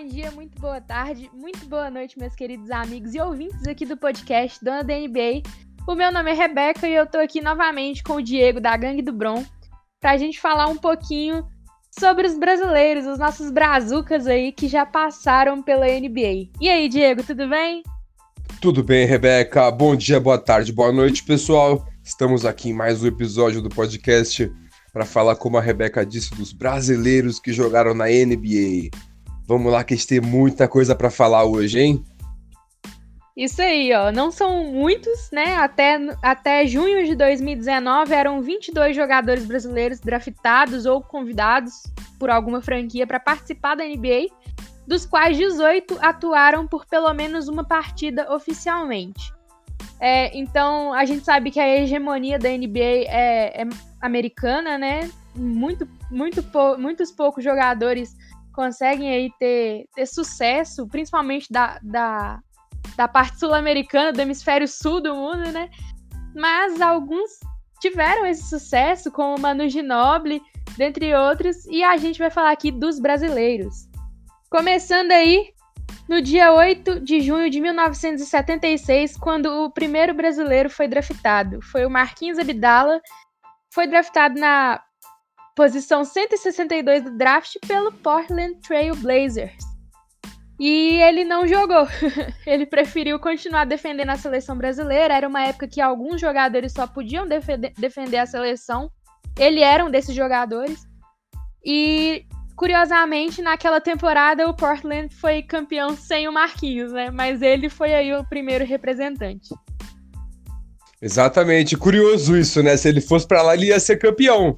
Bom dia, muito boa tarde, muito boa noite, meus queridos amigos e ouvintes aqui do podcast Dona da NBA. O meu nome é Rebeca e eu tô aqui novamente com o Diego da Gangue do Bron pra gente falar um pouquinho sobre os brasileiros, os nossos brazucas aí que já passaram pela NBA. E aí, Diego, tudo bem? Tudo bem, Rebeca. Bom dia, boa tarde, boa noite, pessoal. Estamos aqui em mais um episódio do podcast para falar, como a Rebeca disse, dos brasileiros que jogaram na NBA. Vamos lá, que a gente tem muita coisa para falar hoje, hein? Isso aí, ó. Não são muitos, né? Até, até junho de 2019 eram 22 jogadores brasileiros draftados ou convidados por alguma franquia para participar da NBA, dos quais 18 atuaram por pelo menos uma partida oficialmente. É, então, a gente sabe que a hegemonia da NBA é, é americana, né? Muito, muito muitos poucos jogadores conseguem aí ter, ter sucesso, principalmente da, da, da parte sul-americana, do hemisfério sul do mundo, né? Mas alguns tiveram esse sucesso, como o Manu Ginobili, dentre outros, e a gente vai falar aqui dos brasileiros. Começando aí no dia 8 de junho de 1976, quando o primeiro brasileiro foi draftado. Foi o Marquinhos Abdala, foi draftado na posição 162 do draft pelo Portland Trail Blazers. E ele não jogou. ele preferiu continuar defendendo a seleção brasileira. Era uma época que alguns jogadores só podiam defender, defender a seleção. Ele era um desses jogadores. E curiosamente, naquela temporada o Portland foi campeão sem o Marquinhos, né? Mas ele foi aí o primeiro representante. Exatamente, curioso isso, né? Se ele fosse para lá, ele ia ser campeão.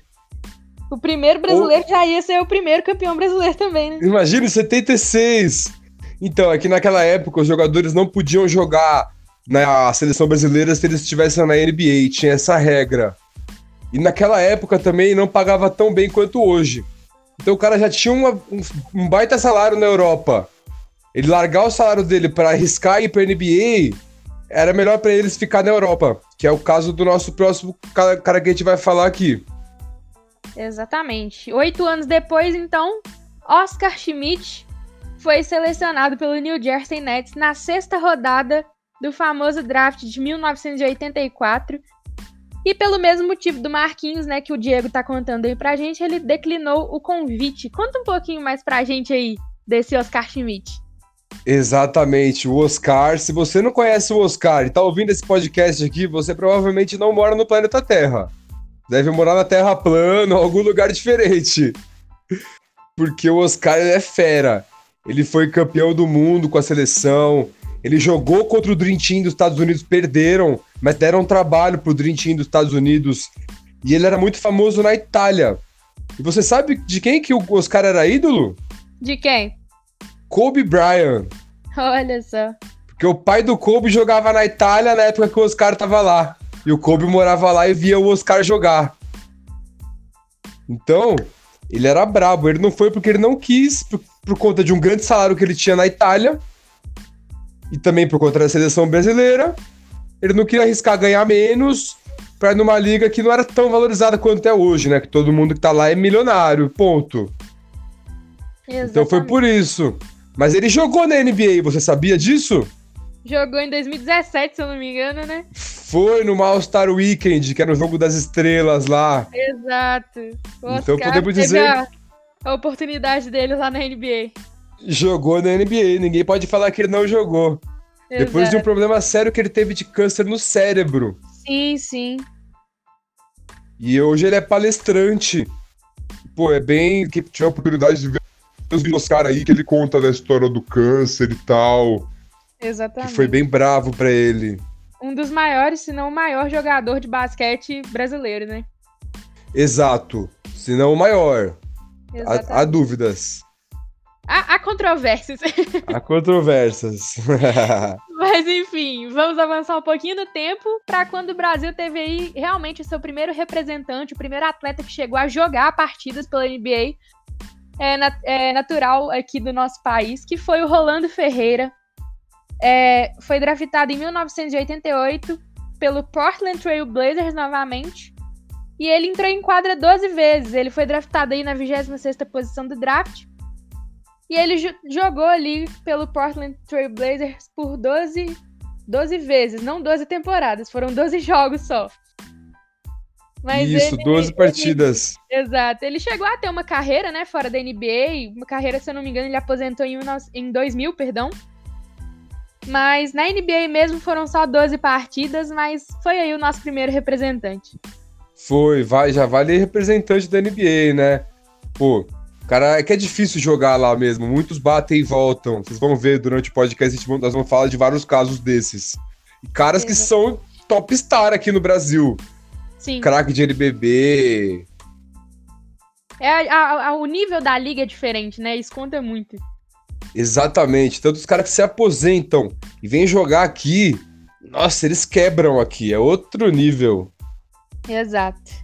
O primeiro brasileiro Ou... já ia ser o primeiro campeão brasileiro também, né? Imagina, 76. Então, aqui é naquela época os jogadores não podiam jogar na seleção brasileira se eles estivessem na NBA, tinha essa regra. E naquela época também não pagava tão bem quanto hoje. Então o cara já tinha uma, um, um, baita salário na Europa. Ele largar o salário dele para arriscar ir para NBA era melhor para eles ficar na Europa, que é o caso do nosso próximo cara, cara que a gente vai falar aqui. Exatamente. Oito anos depois, então, Oscar Schmidt foi selecionado pelo New Jersey Nets na sexta rodada do famoso draft de 1984 e pelo mesmo motivo do Marquinhos, né, que o Diego tá contando aí pra gente, ele declinou o convite. Conta um pouquinho mais pra gente aí desse Oscar Schmidt. Exatamente, o Oscar. Se você não conhece o Oscar e tá ouvindo esse podcast aqui, você provavelmente não mora no planeta Terra. Deve morar na Terra plana, ou algum lugar diferente. Porque o Oscar é fera. Ele foi campeão do mundo com a seleção, ele jogou contra o Dream Team dos Estados Unidos, perderam, mas deram trabalho pro Dream Team dos Estados Unidos. E ele era muito famoso na Itália. E você sabe de quem que o Oscar era ídolo? De quem? Kobe Bryant. Olha só. Porque o pai do Kobe jogava na Itália na época que o Oscar tava lá. E o Kobe morava lá e via o Oscar jogar. Então, ele era brabo. Ele não foi porque ele não quis, por, por conta de um grande salário que ele tinha na Itália e também por conta da seleção brasileira, ele não queria arriscar ganhar menos para ir numa liga que não era tão valorizada quanto é hoje, né? Que todo mundo que tá lá é milionário, ponto. Exatamente. Então foi por isso. Mas ele jogou na NBA, você sabia disso? Jogou em 2017, se eu não me engano, né? Foi no All-Star Weekend, que era o jogo das estrelas lá. Exato. O então podemos dizer. A, a oportunidade dele lá na NBA jogou na NBA. Ninguém pode falar que ele não jogou. Exato. Depois de um problema sério que ele teve de câncer no cérebro. Sim, sim. E hoje ele é palestrante. Pô, é bem. Que tiver a oportunidade de ver os Oscar aí que ele conta da história do câncer e tal. Exatamente. Que foi bem bravo para ele. Um dos maiores, se não o maior jogador de basquete brasileiro, né? Exato. Se não o maior. Há, há dúvidas. Há, há controvérsias. Há controvérsias. Mas enfim, vamos avançar um pouquinho no tempo para quando o Brasil teve aí realmente o seu primeiro representante, o primeiro atleta que chegou a jogar partidas pela NBA é, é, natural aqui do nosso país, que foi o Rolando Ferreira. É, foi draftado em 1988 pelo Portland Trail Blazers novamente. E ele entrou em quadra 12 vezes. Ele foi draftado aí na 26ª posição do draft E ele jogou ali pelo Portland Trail Blazers por 12, 12 vezes, não 12 temporadas, foram 12 jogos só. Mas Isso, ele, 12 partidas. Ele, exato. Ele chegou a ter uma carreira, né, fora da NBA. Uma carreira, se eu não me engano, ele aposentou em, em 2000, perdão. Mas na NBA mesmo foram só 12 partidas, mas foi aí o nosso primeiro representante. Foi, vai, já vale representante da NBA, né? Pô, cara, é que é difícil jogar lá mesmo. Muitos batem e voltam. Vocês vão ver durante o podcast, nós vamos falar de vários casos desses. E caras que são top star aqui no Brasil. Sim. Craque de NBB. É, a, a, o nível da liga é diferente, né? Isso conta muito. Exatamente. Tanto os caras que se aposentam e vêm jogar aqui, nossa, eles quebram aqui. É outro nível. Exato.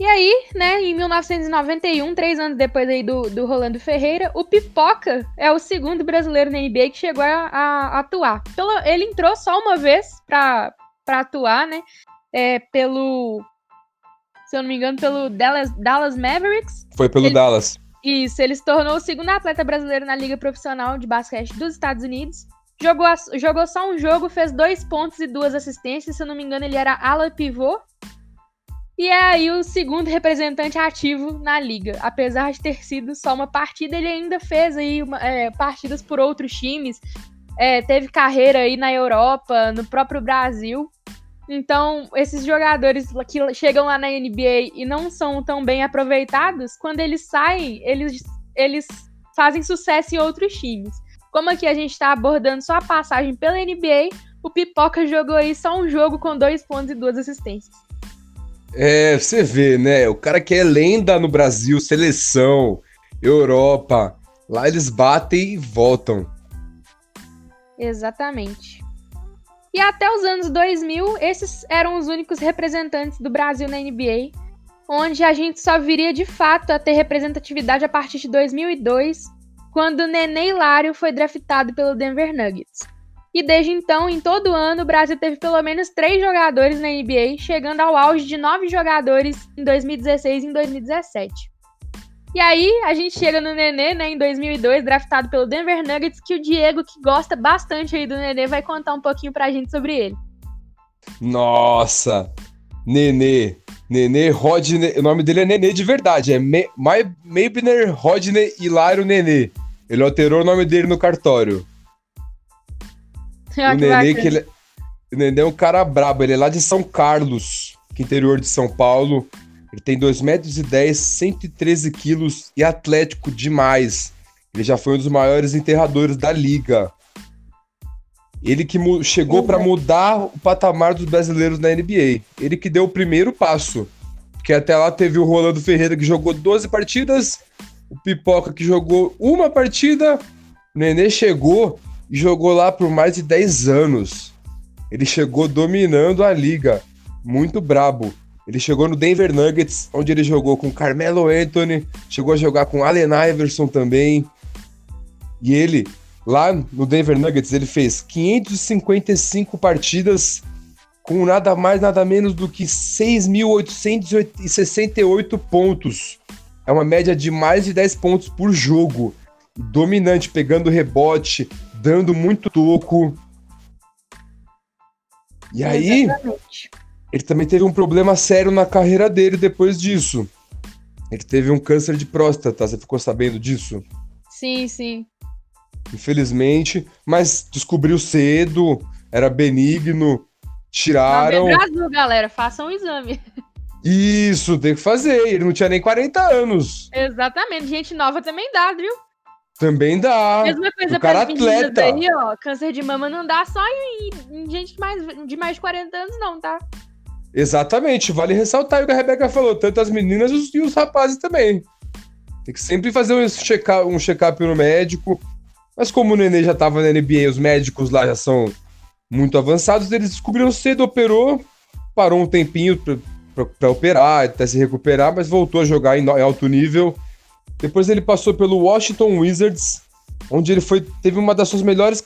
E aí, né, em 1991, três anos depois aí do, do Rolando Ferreira, o Pipoca é o segundo brasileiro na NBA que chegou a, a atuar. Pelo, ele entrou só uma vez pra, pra atuar, né? É, pelo. Se eu não me engano, pelo Dallas, Dallas Mavericks. Foi pelo ele, Dallas. Isso, ele se tornou o segundo atleta brasileiro na Liga Profissional de Basquete dos Estados Unidos. Jogou, jogou só um jogo, fez dois pontos e duas assistências. Se eu não me engano, ele era ala pivô. E é aí o segundo representante ativo na liga. Apesar de ter sido só uma partida, ele ainda fez aí uma, é, partidas por outros times. É, teve carreira aí na Europa, no próprio Brasil. Então, esses jogadores que chegam lá na NBA e não são tão bem aproveitados, quando eles saem, eles, eles fazem sucesso em outros times. Como aqui a gente está abordando só a passagem pela NBA, o Pipoca jogou aí só um jogo com dois pontos e duas assistências. É, você vê, né? O cara que é lenda no Brasil, seleção, Europa. Lá eles batem e voltam. Exatamente. E até os anos 2000, esses eram os únicos representantes do Brasil na NBA, onde a gente só viria de fato a ter representatividade a partir de 2002, quando Nenê Hilário foi draftado pelo Denver Nuggets. E desde então, em todo ano, o Brasil teve pelo menos três jogadores na NBA, chegando ao auge de nove jogadores em 2016 e em 2017. E aí, a gente chega no Nenê, né, em 2002, draftado pelo Denver Nuggets, que o Diego, que gosta bastante aí do Nenê, vai contar um pouquinho pra gente sobre ele. Nossa! Nenê. Nenê Rodney. O nome dele é Nenê de verdade. É Me, Maybner Rodney Hilário Nenê. Ele alterou o nome dele no cartório. o Nenê, que ele, o Nenê é um cara brabo, ele é lá de São Carlos, que é interior de São Paulo. Ele tem 2,10 metros e 10, 113 quilos e atlético demais. Ele já foi um dos maiores enterradores da liga. Ele que chegou para mudar o patamar dos brasileiros na NBA. Ele que deu o primeiro passo. Porque até lá teve o Rolando Ferreira que jogou 12 partidas, o Pipoca que jogou uma partida, o Nenê chegou e jogou lá por mais de 10 anos. Ele chegou dominando a liga, muito brabo. Ele chegou no Denver Nuggets, onde ele jogou com Carmelo Anthony, chegou a jogar com Allen Iverson também. E ele, lá no Denver Nuggets, ele fez 555 partidas com nada mais, nada menos do que 6.868 pontos. É uma média de mais de 10 pontos por jogo. Dominante, pegando rebote, dando muito toco. E aí, Exatamente. Ele também teve um problema sério na carreira dele depois disso. Ele teve um câncer de próstata, você ficou sabendo disso? Sim, sim. Infelizmente, mas descobriu cedo, era benigno, tiraram. Não, Brasil, galera, façam um exame. Isso, tem que fazer. Ele não tinha nem 40 anos. Exatamente. Gente nova também dá, viu? Também dá. Mesma coisa o cara atleta. Aí, ó, câncer de mama não dá só em, em gente mais, de mais de 40 anos, não, tá? Exatamente, vale ressaltar o que a Rebeca falou, tanto as meninas e os rapazes também. Tem que sempre fazer um check-up um check no médico. Mas como o Nenê já tava na NBA, os médicos lá já são muito avançados, eles descobriram cedo, operou, parou um tempinho para operar, até se recuperar, mas voltou a jogar em alto nível depois ele passou pelo Washington Wizards, onde ele foi teve uma das suas melhores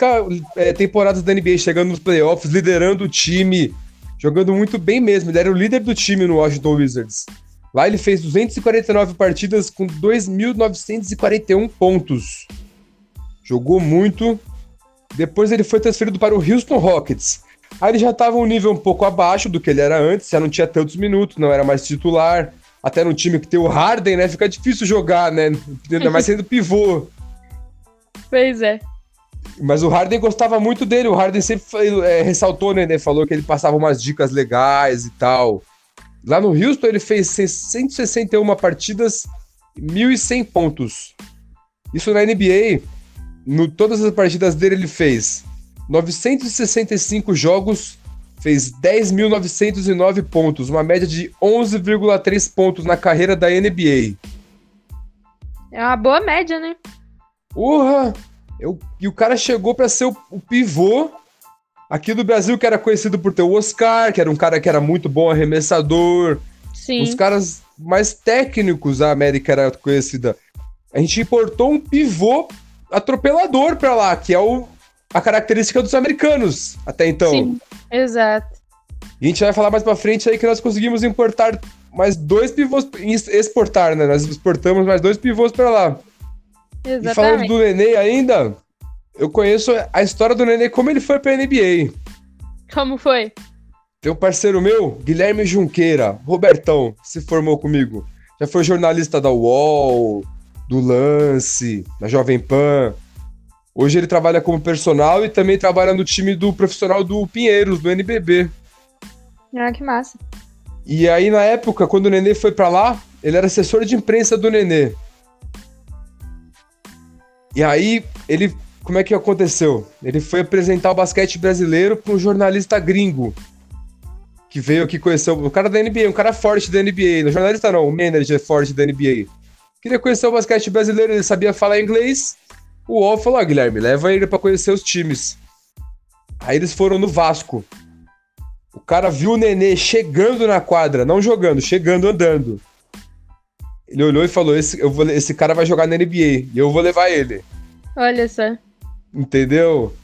é, temporadas da NBA, chegando nos playoffs, liderando o time, jogando muito bem mesmo. Ele era o líder do time no Washington Wizards. Lá ele fez 249 partidas com 2.941 pontos. Jogou muito. Depois ele foi transferido para o Houston Rockets. Aí ele já estava um nível um pouco abaixo do que ele era antes, já não tinha tantos minutos, não era mais titular. Até no time que tem o Harden, né? Fica difícil jogar, né? Ainda mais sendo pivô. Pois é. Mas o Harden gostava muito dele. O Harden sempre é, ressaltou, né, né? Falou que ele passava umas dicas legais e tal. Lá no Houston, ele fez 161 partidas, 1.100 pontos. Isso na NBA, no todas as partidas dele, ele fez 965 jogos, fez 10.909 pontos, uma média de 11,3 pontos na carreira da NBA. É uma boa média, né? Porra! Eu, e o cara chegou para ser o, o, pivô aqui do Brasil, que era conhecido por ter o Oscar, que era um cara que era muito bom arremessador. Sim. Os caras mais técnicos a América era conhecida. A gente importou um pivô atropelador para lá, que é o, a característica dos americanos até então. Sim, exato. E a gente vai falar mais para frente aí que nós conseguimos importar mais dois pivôs, exportar, né? Nós exportamos mais dois pivôs para lá. Exatamente. E falando do Nenê ainda, eu conheço a história do Nenê, como ele foi pra NBA. Como foi? Tem um parceiro meu, Guilherme Junqueira, Robertão, se formou comigo. Já foi jornalista da UOL, do Lance, da Jovem Pan. Hoje ele trabalha como personal e também trabalha no time do profissional do Pinheiros, do NBB. Ah, que massa. E aí, na época, quando o Nenê foi para lá, ele era assessor de imprensa do Nenê. E aí, ele. Como é que aconteceu? Ele foi apresentar o basquete brasileiro para um jornalista gringo. Que veio aqui conhecer o cara da NBA, um cara forte da NBA. Não jornalista não, o manager forte da NBA. Queria conhecer o basquete brasileiro, ele sabia falar inglês. O UOL falou: ah, Guilherme, leva ele para conhecer os times. Aí eles foram no Vasco. O cara viu o Nenê chegando na quadra, não jogando, chegando andando. Ele olhou e falou: esse, eu vou, esse cara vai jogar na NBA e eu vou levar ele. Olha só. Entendeu?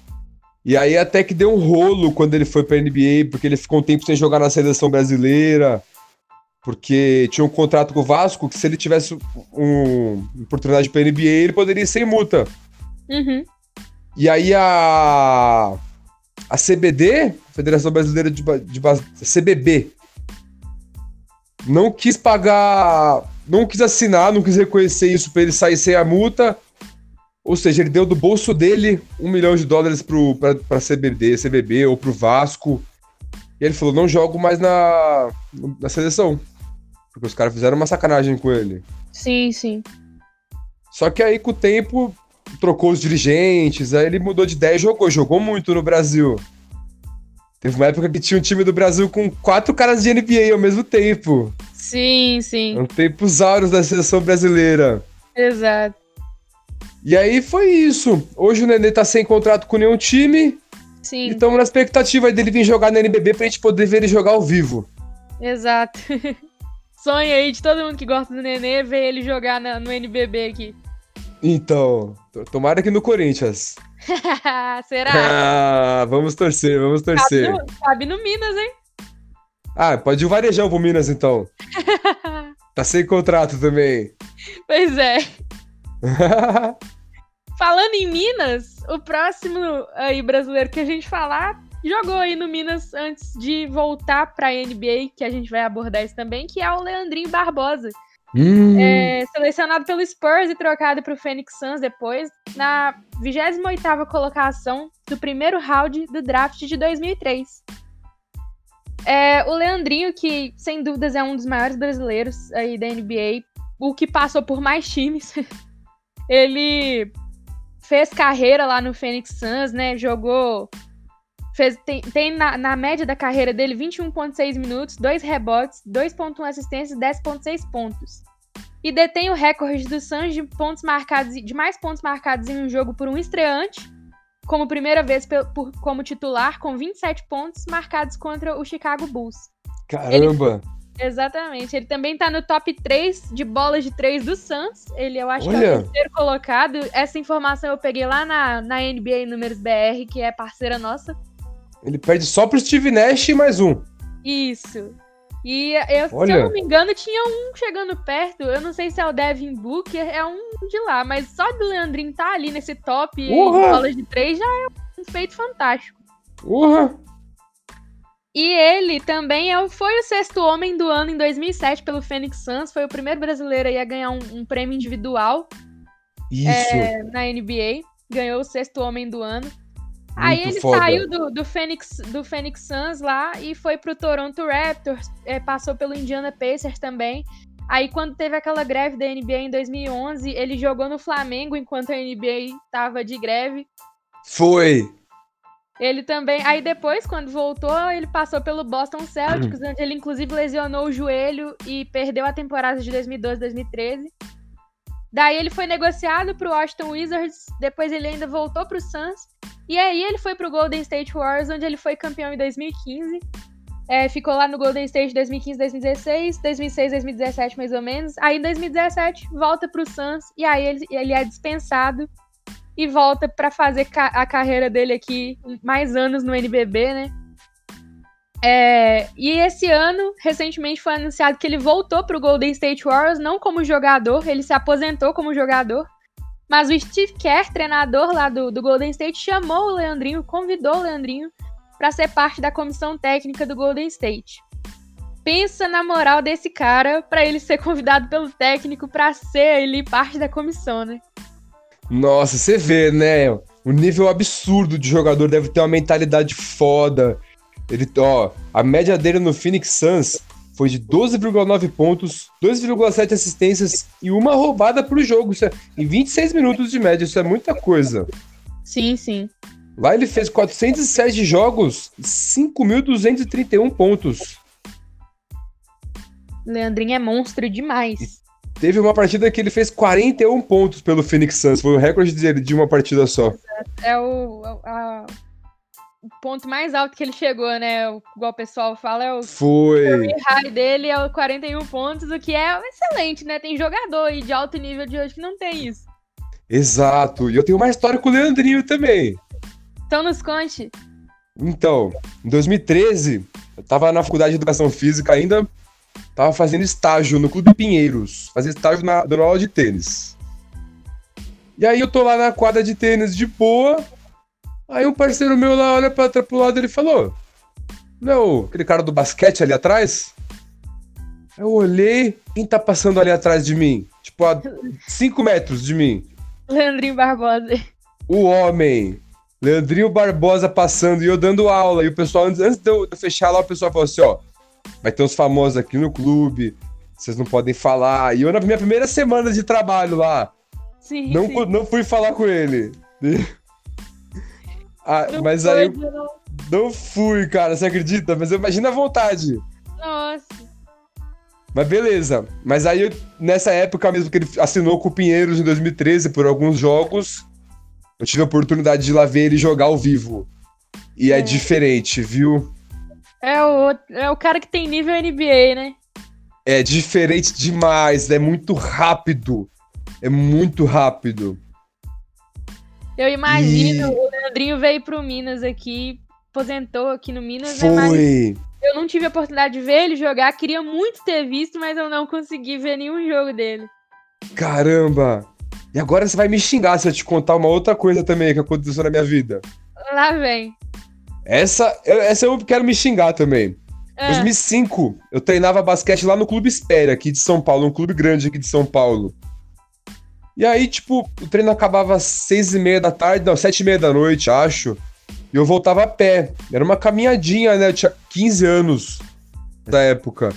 E aí até que deu um rolo quando ele foi pra NBA, porque ele ficou um tempo sem jogar na seleção brasileira, porque tinha um contrato com o Vasco que se ele tivesse um, uma oportunidade pra NBA, ele poderia ir sem multa. Uhum. E aí a a CBD, Federação Brasileira de, de, de CBB, não quis pagar não quis assinar, não quis reconhecer isso para ele sair sem a multa. Ou seja, ele deu do bolso dele um milhão de dólares para CBD, CBB ou para o Vasco. E ele falou: não jogo mais na, na seleção. Porque os caras fizeram uma sacanagem com ele. Sim, sim. Só que aí, com o tempo, trocou os dirigentes, aí ele mudou de ideia e jogou. Jogou muito no Brasil. Teve uma época que tinha um time do Brasil com quatro caras de NBA ao mesmo tempo. Sim, sim. Um tempos áureos da seleção brasileira. Exato. E aí foi isso. Hoje o Nenê tá sem contrato com nenhum time. Sim. E estamos na expectativa dele vir jogar na NBB pra gente poder ver ele jogar ao vivo. Exato. Sonho aí de todo mundo que gosta do Nenê ver ele jogar na, no NBB aqui. Então, tomara que no Corinthians. Será? Ah, vamos torcer, vamos torcer. Cabe no, cabe no Minas, hein? Ah, pode ir o Varejão pro Minas, então. tá sem contrato também. Pois é. Falando em Minas, o próximo aí brasileiro que a gente falar jogou aí no Minas antes de voltar pra NBA, que a gente vai abordar isso também, que é o Leandrinho Barbosa. Hum. É, selecionado pelo Spurs e trocado para o Phoenix Suns depois, na 28ª colocação do primeiro round do draft de 2003. É, o Leandrinho, que sem dúvidas é um dos maiores brasileiros aí da NBA, o que passou por mais times. ele fez carreira lá no Phoenix Suns, né? Jogou. Fez, tem, tem na, na, média da carreira dele 21,6 minutos, 2 rebotes, 2,1 assistências e 10,6 pontos. E detém o recorde do Suns de pontos marcados de mais pontos marcados em um jogo por um estreante como primeira vez por, como titular, com 27 pontos marcados contra o Chicago Bulls. Caramba! Ele, exatamente. Ele também tá no top 3 de bolas de 3 do Suns. Ele, eu acho Olha. que é o terceiro colocado. Essa informação eu peguei lá na, na NBA Números BR, que é parceira nossa. Ele perde só pro Steve Nash e mais um. Isso. E eu, se eu não me engano, tinha um chegando perto. Eu não sei se é o Devin Booker, é um de lá, mas só do Leandrinho tá ali nesse top bolas de três já é um feito fantástico. Porra! E ele também é, foi o sexto homem do ano em 2007 pelo Phoenix Suns. Foi o primeiro brasileiro aí a ganhar um, um prêmio individual Isso. é, na NBA. Ganhou o sexto homem do ano. Aí ele foda. saiu do, do, Phoenix, do Phoenix Suns lá e foi pro Toronto Raptors. é, passou pelo Indiana Pacers também. Aí quando teve aquela greve da NBA em 2011, ele jogou no Flamengo enquanto a NBA tava de greve. Foi. Ele também. Aí depois, quando voltou, ele passou pelo Boston Celtics, onde ele inclusive lesionou o joelho e perdeu a temporada de 2012-2013. Daí ele foi negociado pro Washington Wizards, depois ele ainda voltou pro Suns. E aí ele foi pro Golden State Warriors, onde ele foi campeão em 2015. É, ficou lá no Golden State 2015, 2016, 2006, 2017 mais ou menos. Aí em 2017 volta pro Suns e aí ele, ele é dispensado e volta pra fazer ca- a carreira dele aqui mais anos no NBB, né? É, e esse ano, recentemente foi anunciado que ele voltou pro Golden State Warriors, não como jogador, ele se aposentou como jogador. Mas o Steve Kerr, treinador lá do, do Golden State, chamou o Leandrinho, convidou o Leandrinho para ser parte da comissão técnica do Golden State. Pensa na moral desse cara para ele ser convidado pelo técnico para ser ele parte da comissão, né? Nossa, você vê, né? O nível absurdo de jogador deve ter uma mentalidade foda. Ele, ó, a média dele no Phoenix Suns foi de 12,9 pontos, 2,7 assistências e uma roubada por jogo. Isso é, em 26 minutos de média, isso é muita coisa. Sim, sim. Lá ele fez 407 jogos, 5.231 pontos. Leandrinho é monstro demais. Teve uma partida que ele fez 41 pontos pelo Phoenix Suns, foi o recorde dele de uma partida só. É o, a- o ponto mais alto que ele chegou, né? O- Igual o pessoal fala, é o Foi. high dele, é o 41 pontos, o que é excelente, né? Tem jogador aí de alto nível de hoje que não tem isso. Exato. E eu tenho uma história com o Leandrinho também. Então nos conte. Então, em 2013, eu tava na faculdade de educação física ainda, tava fazendo estágio no Clube Pinheiros, fazia estágio na, dando aula de tênis. E aí eu tô lá na quadra de tênis de boa, aí um parceiro meu lá olha pra, pro lado e ele falou, não, aquele cara do basquete ali atrás? Eu olhei, quem tá passando ali atrás de mim? Tipo, a 5 metros de mim. Leandrinho Barbosa. O homem. Leandrinho Barbosa passando e eu dando aula. E o pessoal, antes, antes de eu fechar lá, o pessoal falou assim: ó, vai ter uns famosos aqui no clube, vocês não podem falar. E eu, na minha primeira semana de trabalho lá, Sim, não, sim. não fui falar com ele. Ah, mas aí eu não. não fui, cara, você acredita? Mas eu imagino a vontade. Nossa. Mas beleza. Mas aí, nessa época mesmo que ele assinou com o Pinheiros em 2013 por alguns jogos, eu tive a oportunidade de ir lá ver ele jogar ao vivo. E é, É. diferente, viu? É o, é o cara que tem nível NBA, né? É diferente demais, é muito rápido. É muito rápido. Eu imagino, E- o Leandrinho veio pro Minas aqui, aposentou aqui no Minas, né? Mas Foi. eu não tive a oportunidade de ver ele jogar, queria muito ter visto, mas eu não consegui ver nenhum jogo dele. Caramba. E agora você vai me xingar se eu te contar uma outra coisa também que aconteceu na minha vida. Lá vem. Essa, eu- essa eu quero me xingar também. Ah, 2005, eu treinava basquete lá no Clube Espera, aqui de São Paulo, um clube grande aqui de São Paulo. E aí, tipo, o treino acabava às seis e meia da tarde, não, sete e meia da noite, acho. E eu voltava a pé. Era uma caminhadinha, né? Eu tinha 15 anos da época.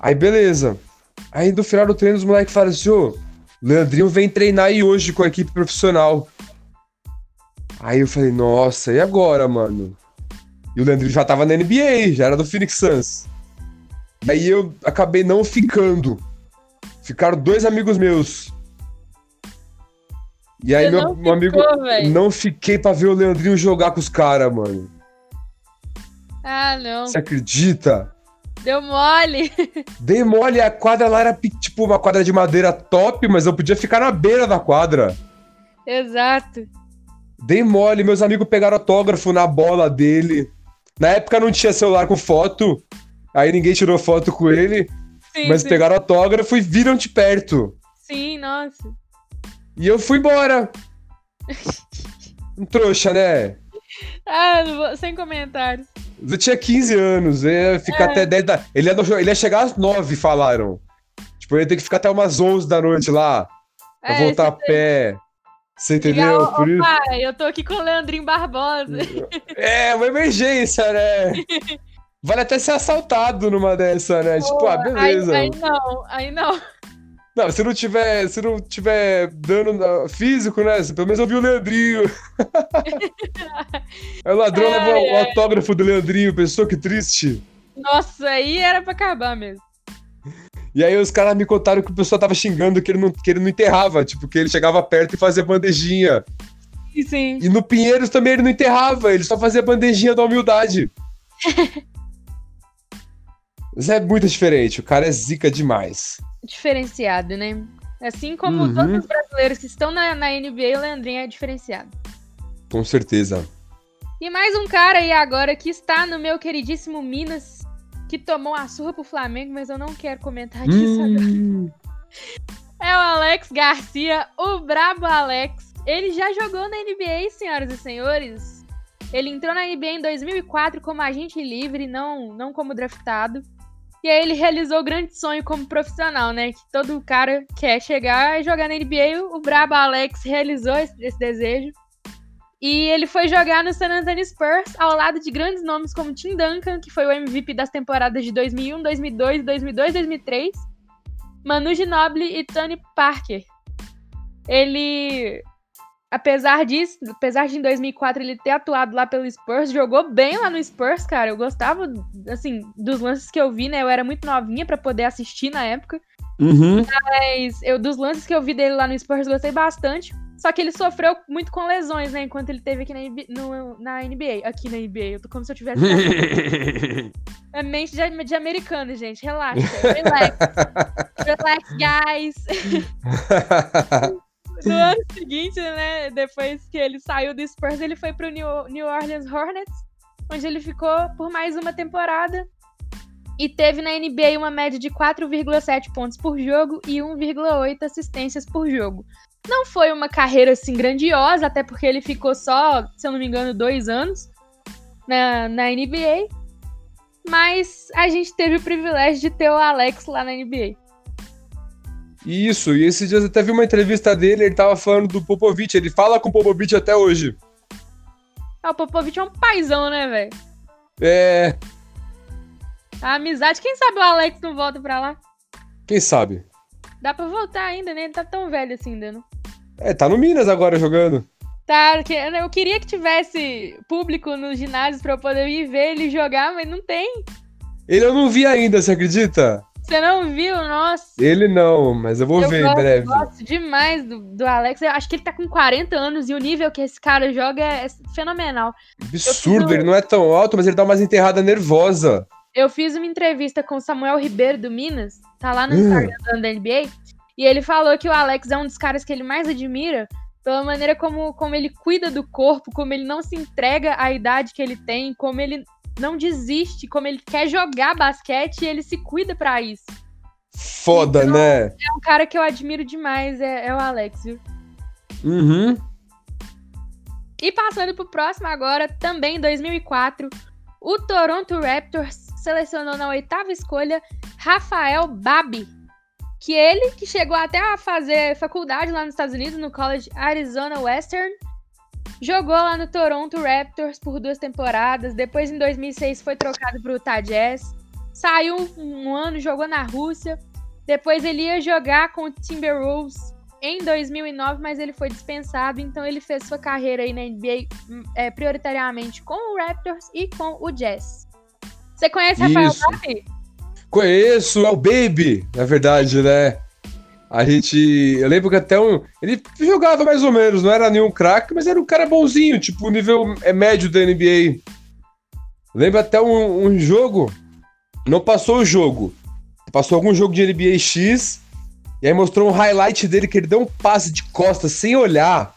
Aí, beleza. Aí, no final do treino, os moleques falaram assim, ô, Leandrinho vem treinar aí hoje com a equipe profissional. Aí eu falei, nossa, e agora, mano? E o Leandrinho já tava na NBA, já era do Phoenix Suns. Aí eu acabei não ficando. Ficaram dois amigos meus. E aí Você meu, não meu amigo. véi? Não fiquei pra ver o Leandrinho jogar com os caras, mano. Ah, não. Você acredita? Deu mole. Dei mole, a quadra lá era tipo uma quadra de madeira top, mas eu podia ficar na beira da quadra. Exato. Dei mole, meus amigos pegaram autógrafo na bola dele. Na época não tinha celular com foto. Aí ninguém tirou foto com ele, Sim, mas sim. pegaram autógrafo e viram de perto. Sim, nossa. E eu fui embora. Um trouxa, né? Ah, vou- sem comentários. Eu tinha 15 anos, eu ia ficar É. até 10 da... Ele ia, no- ele ia chegar às 9, falaram. Tipo, eu ia ter que ficar até umas 11 da noite lá, pra É, voltar a pé. Você entendeu? "Ô, Por isso... pai, eu tô aqui com o Leandrinho Barbosa. É, uma emergência, né? Vale até ser assaltado numa dessa, né? Tipo, ah, beleza. Aí, aí não, aí não. Não, se não tiver, se não tiver dano físico, né? Pelo menos ouviu o Leandrinho. Aí o ladrão levou o ai. autógrafo do Leandrinho, pensou que triste. Nossa, aí era pra acabar mesmo. E aí os caras me contaram que o pessoal tava xingando que ele não, que ele não enterrava, tipo, que ele chegava perto e fazia bandejinha. Sim. E no Pinheiros também ele não enterrava, ele só fazia bandejinha da humildade. Mas é muito diferente, o cara é zica demais. Diferenciado, né? Assim como Uhum. todos os brasileiros que estão na, na NBA, o Leandrinho é diferenciado. Com certeza. E mais um cara aí agora que está no meu queridíssimo Minas, que tomou uma surra pro Flamengo, mas eu não quero comentar disso agora. Hum, É o Alex Garcia, o brabo Alex. Ele já jogou na NBA, senhoras e senhores. Ele entrou na NBA em 2004 como agente livre, não, não como draftado. E aí ele realizou o grande sonho como profissional, né? Que todo cara quer chegar e jogar na NBA. O brabo Alex realizou esse, esse desejo. E ele foi jogar no San Antonio Spurs ao lado de grandes nomes como Tim Duncan, que foi o MVP das temporadas de 2001, 2002, 2002, 2003. Manu Ginobili e Tony Parker. Ele, apesar disso, apesar de em 2004 ele ter atuado lá pelo Spurs, jogou bem lá no Spurs, cara. Eu gostava, assim, dos lances que eu vi, né? Eu era muito novinha pra poder assistir na época, Uhum. mas eu dos lances que eu vi dele lá no Spurs gostei bastante. Só que ele sofreu muito com lesões, né? Enquanto ele teve aqui na, no- na NBA. Aqui na NBA. Eu tô como se eu tivesse. É mente de, de americano, gente. Relaxa. Relax. Relax, guys. No ano seguinte, né? Depois que ele saiu do Spurs, ele foi pro New, New Orleans Hornets, onde ele ficou por mais uma temporada. E teve na NBA uma média de 4,7 pontos por jogo e 1,8 assistências por jogo. Não foi uma carreira assim grandiosa, até porque ele ficou só, se eu não me engano, dois anos na, na NBA. Mas a gente teve o privilégio de ter o Alex lá na NBA. Isso, e esses dias eu até vi uma entrevista dele, ele tava falando do Popovich, ele fala com o Popovich até hoje. Ah, o Popovich é um paizão, né, velho? É, A amizade, quem sabe o Alex não volta pra lá? quem sabe? Dá pra voltar ainda, né? Ele tá tão velho assim ainda, não? É, tá no Minas agora jogando. Tá, eu queria que tivesse público nos ginásios pra eu poder ir ver ele jogar, mas não tem. Ele eu não vi ainda, você acredita? Você não viu? Nossa. Ele não, mas eu vou eu ver gosto, em breve. gosto demais do, do Alex. Eu acho que ele tá com 40 anos e o nível que esse cara joga é fenomenal. Absurdo, Eu- ele não é tão alto, mas ele dá umas enterrada nervosa. Eu fiz uma entrevista com o Samuel Ribeiro do Minas, tá lá no Hum. Instagram da NBA, e ele falou que o Alex é um dos caras que ele mais admira pela maneira como, como ele cuida do corpo, como ele não se entrega à idade que ele tem, como ele não desiste, como ele quer jogar basquete e ele se cuida pra isso. Foda, Então- né? É um cara que eu admiro demais, é, é o Alex, viu? Uhum. E passando pro próximo agora, também em 2004, o Toronto Raptors selecionou na oitava escolha Rafael Babi, que ele que chegou até a fazer faculdade lá nos Estados Unidos, no College Arizona Western, jogou lá no Toronto Raptors por duas temporadas, depois em 2006 foi trocado para o Utah Jazz, saiu um ano, jogou na Rússia, depois ele ia jogar com o Timberwolves em 2009, mas ele foi dispensado, então ele fez sua carreira aí na NBA hum, é, prioritariamente com o Raptors e com o Jazz. Você conhece Rafael Isso. Babi? Conheço, é o Baby, na verdade, né? A gente. Eu lembro que até um. Ele jogava mais ou menos, não era nenhum craque, mas era um cara bonzinho, tipo, o nível é médio da NBA. Lembro até um, um jogo. Não passou o jogo. Passou algum jogo de NBA X. E aí mostrou um highlight dele que ele deu um passe de costas sem olhar.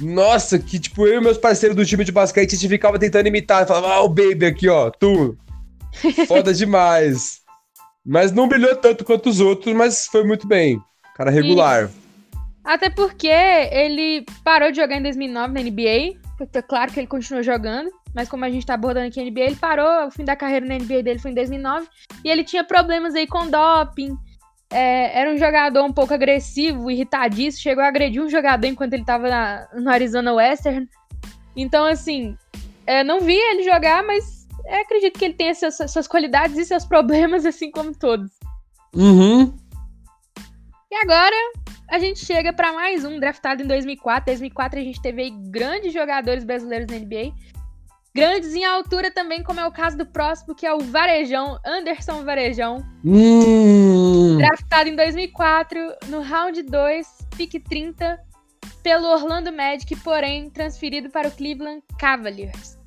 Nossa, que tipo, eu e meus parceiros do time de basquete, a gente ficava tentando imitar. Falava, ah, o Baby aqui, ó, tu. Foda demais. Mas não brilhou tanto quanto os outros, mas foi muito bem. Cara regular. Isso. Até porque ele parou de jogar em 2009 na NBA. É claro que ele continuou jogando, mas como a gente tá abordando aqui a NBA, ele parou. O fim da carreira na NBA dele foi em 2009. E ele tinha problemas aí com doping. É, era um jogador um pouco agressivo, irritadíssimo. Chegou a agredir um jogador enquanto ele tava na, no Arizona Western. Então, assim, é, não vi ele jogar, mas é, acredito que ele tem essas, suas qualidades e seus problemas, assim como todos. Uhum. E agora a gente chega para mais um draftado em 2004. Em 2004 a gente teve aí grandes jogadores brasileiros na NBA. Grandes em altura também, como é o caso do próximo, que é o Varejão, Anderson Varejão. Hum. Draftado em 2004, no round 2, pick 30, pelo Orlando Magic, porém transferido para o Cleveland Cavaliers.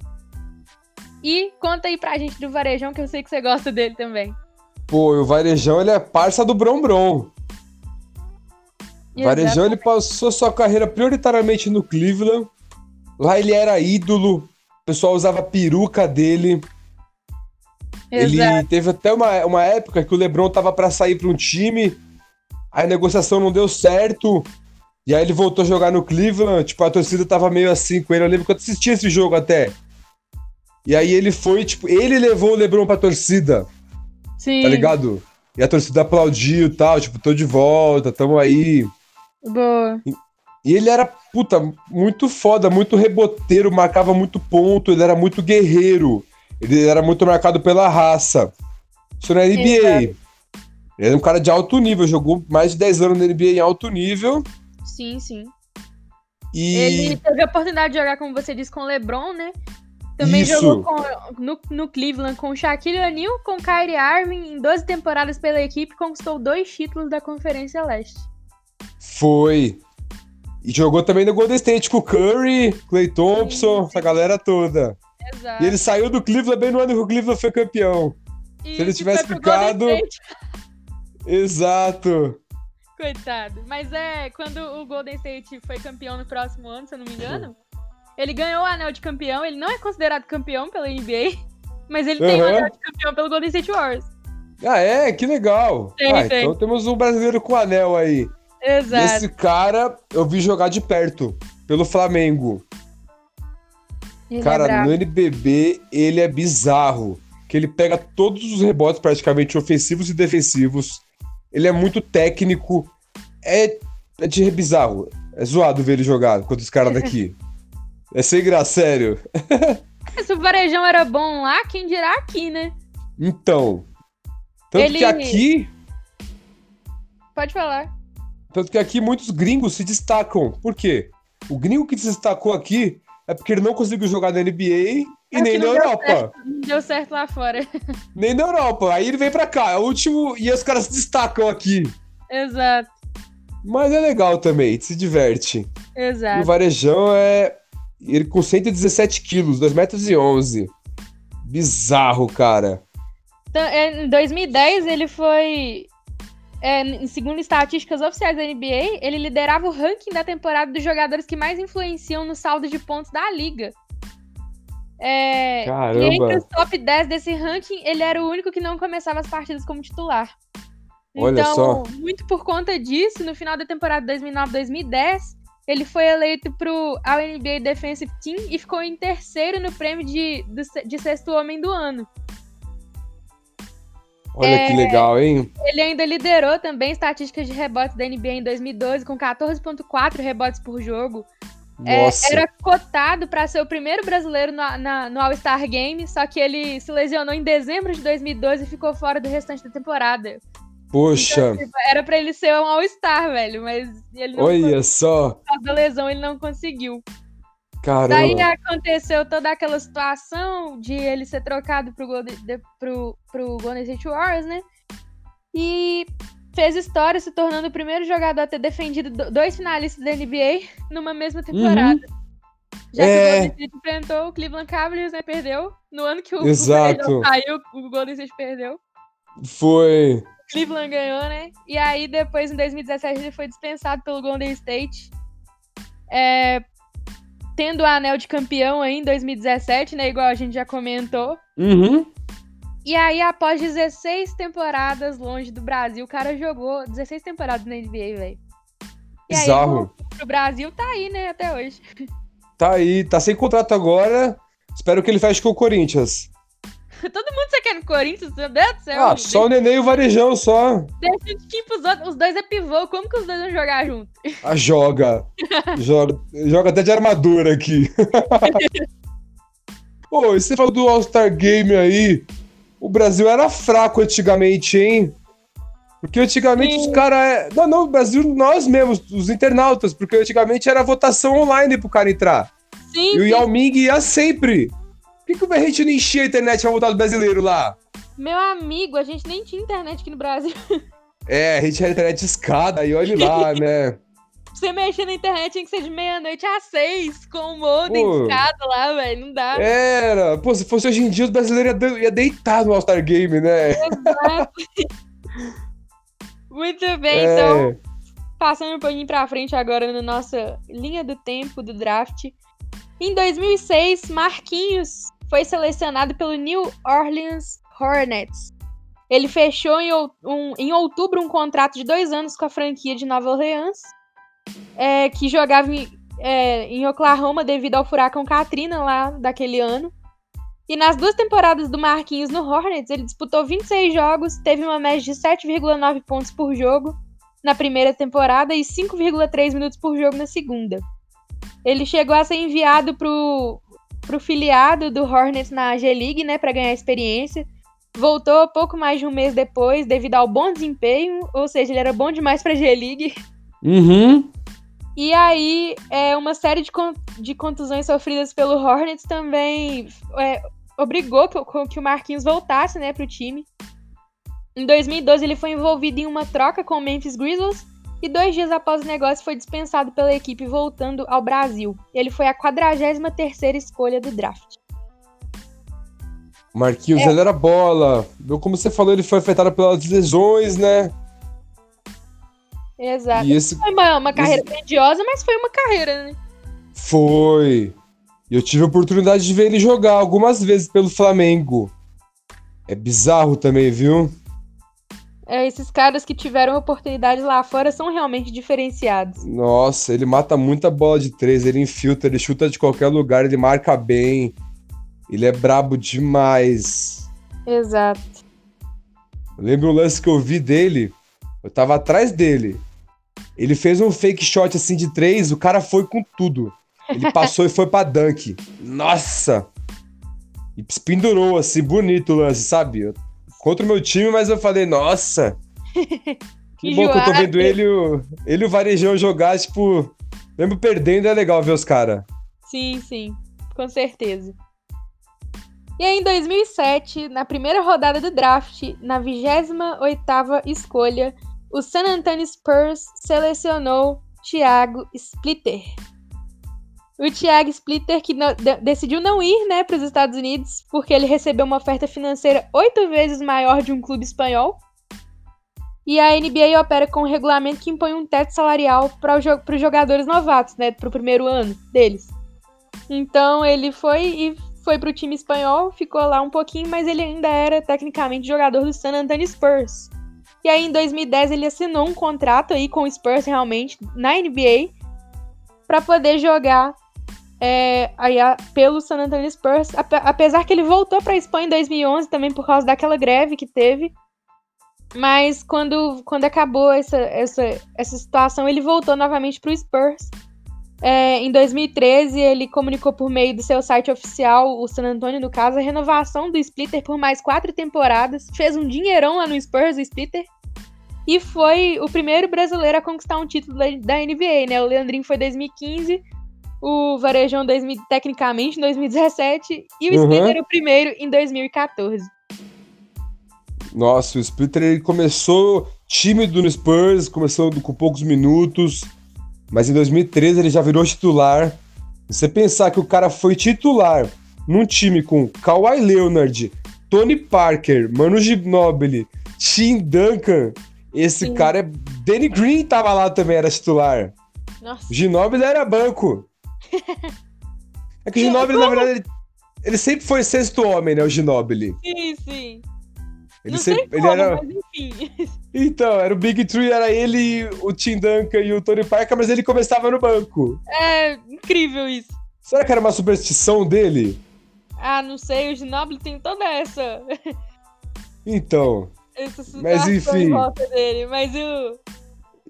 E conta aí pra gente do Varejão, que eu sei que você gosta dele também. Pô, o Varejão ele é parça do Brom Brom. Varejão ele passou sua carreira prioritariamente no Cleveland. Lá ele era ídolo, o pessoal usava a peruca dele. Exato. Ele teve até uma, uma época que o LeBron tava para sair para um time, a negociação não deu certo, e aí ele voltou a jogar no Cleveland. Tipo, a torcida tava meio assim com ele. Eu lembro que eu assisti esse jogo até. E aí ele foi, tipo, ele levou o LeBron pra torcida. Sim. Tá ligado? E a torcida aplaudiu e tal, tipo, tô de volta, tamo aí. Boa. E, e ele era, puta, muito foda, muito reboteiro, marcava muito ponto, ele era muito guerreiro. Ele era muito marcado pela raça. Isso na NBA. Exato. Ele era um cara de alto nível, jogou mais de 10 anos na NBA em alto nível. Sim, sim. E... Ele teve a oportunidade de jogar, como você disse, com o LeBron, né? Também Isso. jogou com, no, no, Cleveland com Shaquille O'Neal, com Kyrie Irving, em 12 temporadas pela equipe, conquistou dois títulos da Conferência Leste. Foi. E jogou também no Golden State com o Curry, Clay Thompson, sim, essa galera toda. Exato. E ele saiu do Cleveland bem no ano que o Cleveland foi campeão. E Se ele tivesse ficado. Exato. Coitado. Mas é, quando o Golden State foi campeão no próximo ano, se eu não me engano, ele ganhou o anel de campeão. Ele não é considerado campeão pela NBA, mas ele uhum. tem o anel de campeão pelo Golden State Warriors. Ah, é? Que legal. Tem, ah, tem. Então temos um brasileiro com anel aí. Exato. esse cara eu vi jogar de perto, pelo Flamengo. Ele cara, é no NBB ele é bizarro. Que ele pega todos os rebotes praticamente ofensivos e defensivos. Ele é muito técnico. É, é de bizarro. É zoado ver ele jogar contra os caras daqui. é sem graça, sério. Se o Varejão era bom lá, quem dirá aqui, né? Então. Tanto ele... que aqui. Pode falar. Tanto que aqui muitos gringos se destacam. Por quê? O gringo que se destacou aqui é porque ele não conseguiu jogar na NBA e é nem na Europa. Certo, não deu certo lá fora. Nem na Europa. Aí ele vem pra cá. É o último. E os caras se destacam aqui. Exato. Mas é legal também, se diverte. Exato. E o Varejão é. Ele com 117 quilos, 2 metros e 11. Bizarro, cara. Então, em 2010 ele foi é, segundo estatísticas oficiais da NBA, ele liderava o ranking da temporada dos jogadores que mais influenciam no saldo de pontos da liga. É, Caramba. E entre os top 10 desse ranking, ele era o único que não começava as partidas como titular. Olha então, só. muito por conta disso, no final da temporada 2009-2010, ele foi eleito para o NBA Defensive Team e ficou em terceiro no prêmio de, de sexto homem do ano. Olha é, que legal, hein? Ele ainda liderou também estatísticas de rebotes da NBA em 2012, com 14,4 rebotes por jogo. É, era cotado para ser o primeiro brasileiro na, na, no All-Star Game, só que ele se lesionou em dezembro de 2012 e ficou fora do restante da temporada. Poxa! Então, tipo, era para ele ser um All-Star, velho, mas ele não Olha só! Por causa da lesão, ele não conseguiu. Caramba. Daí aconteceu toda aquela situação de ele ser trocado pro Golden, de, pro, pro Golden State Warriors, né? E fez história se tornando o primeiro jogador a ter defendido dois finalistas da NBA numa mesma temporada. Uhum. Já é... que o Golden State enfrentou o Cleveland Cavaliers, né? Perdeu. No ano que o, Exato. saiu, o Golden State perdeu. Foi. O Cleveland ganhou, né? E aí, depois, em 2017, ele foi dispensado pelo Golden State. É, tendo o anel de campeão aí em 2017, né? Igual a gente já comentou. Uhum. E aí, após 16 temporadas longe do Brasil, o cara jogou 16 temporadas na NBA, velho. Aí, Bizarro. pro Brasil, tá aí, né, até hoje. Tá aí, tá sem contrato agora. Espero que ele feche com o Corinthians. Todo mundo você quer no Corinthians, meu Deus do céu. Ah, só o Nenê e o Varejão, só. Deixa o time pros outros. Os dois é pivô, como que os dois vão jogar junto? Ah, joga. joga. Joga até de armadura aqui. Ô, e você falou do All-Star Game aí. O Brasil era fraco antigamente, hein? Porque antigamente Sim. os caras. Não, não, o Brasil, nós mesmos, os internautas, porque antigamente era votação online pro cara entrar. Sim, E o. Yao Ming ia sempre. Por que, que a gente não enchia a internet pra votar do brasileiro lá? Meu amigo, a gente nem tinha internet aqui no Brasil. É, a gente era internet escada, e olha lá, né? Você mexer na internet tinha que ser de meia-noite às seis, com o modem escada lá, velho. Não dá. Era. Pô, se fosse hoje em dia, os brasileiros iam de- ia deitar no All-Star Game, né? Exato. Muito bem, É. então, passando um pouquinho pra frente agora na nossa linha do tempo do draft. Em 2006, Marquinhos foi selecionado pelo New Orleans Hornets. Ele fechou em, um- em outubro um contrato de dois anos com a franquia de Nova Orleans, é, que jogava em, é, em Oklahoma devido ao furacão Katrina lá daquele ano. E nas duas temporadas do Marquinhos no Hornets, ele disputou 26 jogos, teve uma média de 7,9 pontos por jogo na primeira temporada e 5,3 minutos por jogo na segunda. Ele chegou a ser enviado pro, pro filiado do Hornets na G-League, né, para ganhar experiência. Voltou pouco mais de um mês depois, devido ao bom desempenho, ou seja, ele era bom demais pra G-League. Uhum. E aí, é, uma série de, con- de contusões sofridas pelo Hornets também é, obrigou que, o- que o Marquinhos voltasse né, para o time. Em 2012, ele foi envolvido em uma troca com o Memphis Grizzlies e dois dias após o negócio foi dispensado pela equipe voltando ao Brasil. Ele foi a 43ª escolha do draft. Marquinhos, É. ele era bola. Como você falou, ele foi afetado pelas lesões, né? Exato. E esse Foi uma, uma carreira grandiosa, mas foi uma carreira, né? foi. E eu tive a oportunidade de ver ele jogar algumas vezes pelo Flamengo. É bizarro também, viu? É, esses caras que tiveram oportunidades lá fora são realmente diferenciados. Nossa, ele mata muita bola de três, ele infiltra, ele chuta de qualquer lugar, ele marca bem. Ele é brabo demais. Exato. Eu lembro o lance que eu vi dele. Eu tava atrás dele. Ele fez um fake shot assim de três, o cara foi com tudo. Ele passou e foi pra dunk. Nossa! E pendurou assim, bonito o lance, sabe? Contra o meu time, mas eu falei, nossa! Que bom que eu tô vendo ele, e o- ele e o Varejão jogar, tipo, mesmo perdendo é legal ver os caras. Sim, sim, com certeza. E aí, em 2007, na primeira rodada do draft, na 28ª escolha, o San Antonio Spurs selecionou Thiago Splitter. O Thiago Splitter, que não- de- decidiu não ir né, para os Estados Unidos, porque ele recebeu uma oferta financeira oito vezes maior de um clube espanhol. E a NBA opera com um regulamento que impõe um teto salarial para os jogadores novatos, né, para o primeiro ano deles. Então ele foi e foi pro time espanhol, ficou lá um pouquinho, mas ele ainda era tecnicamente jogador do San Antonio Spurs. E aí em 2010 ele assinou um contrato aí com o Spurs realmente na NBA para poder jogar é, aí a- pelo San Antonio Spurs, ape- apesar que ele voltou para Espanha em 2011 também por causa daquela greve que teve. Mas quando, quando acabou essa, essa, essa situação, ele voltou novamente para o Spurs. É, em 2013, ele comunicou por meio do seu site oficial, o San Antonio, no caso, a renovação do Splitter por mais quatro temporadas. Fez um dinheirão lá no Spurs, o Splitter. E foi o primeiro brasileiro a conquistar um título da, da NBA, né? O Leandrinho foi em 2015, o Varejão 2000, tecnicamente em 2017 e o Uhum. Splitter o primeiro em 2014. Nossa, o Splitter ele começou tímido no Spurs, começou com poucos minutos, mas em 2013 ele já virou titular. Você pensar que o cara foi titular num time com Kawhi Leonard, Tony Parker, Manu Ginobili, Tim Duncan, esse Sim. cara é... Danny Green tava lá também, era titular. Nossa. Ginobili era banco. É que o Ginobili, na verdade, ele, ele sempre foi sexto homem, né, o Ginobili. Sim, sim. Ele sempre, sei ele como, era, mas enfim. então, era o Big Three, era ele, o Tim Duncan e o Tony Parker, mas ele começava no banco. É incrível isso. Será que era uma superstição dele? Ah, não sei, o Ginobili tem toda essa. Então, essa Mas, enfim. em dele. Mas o,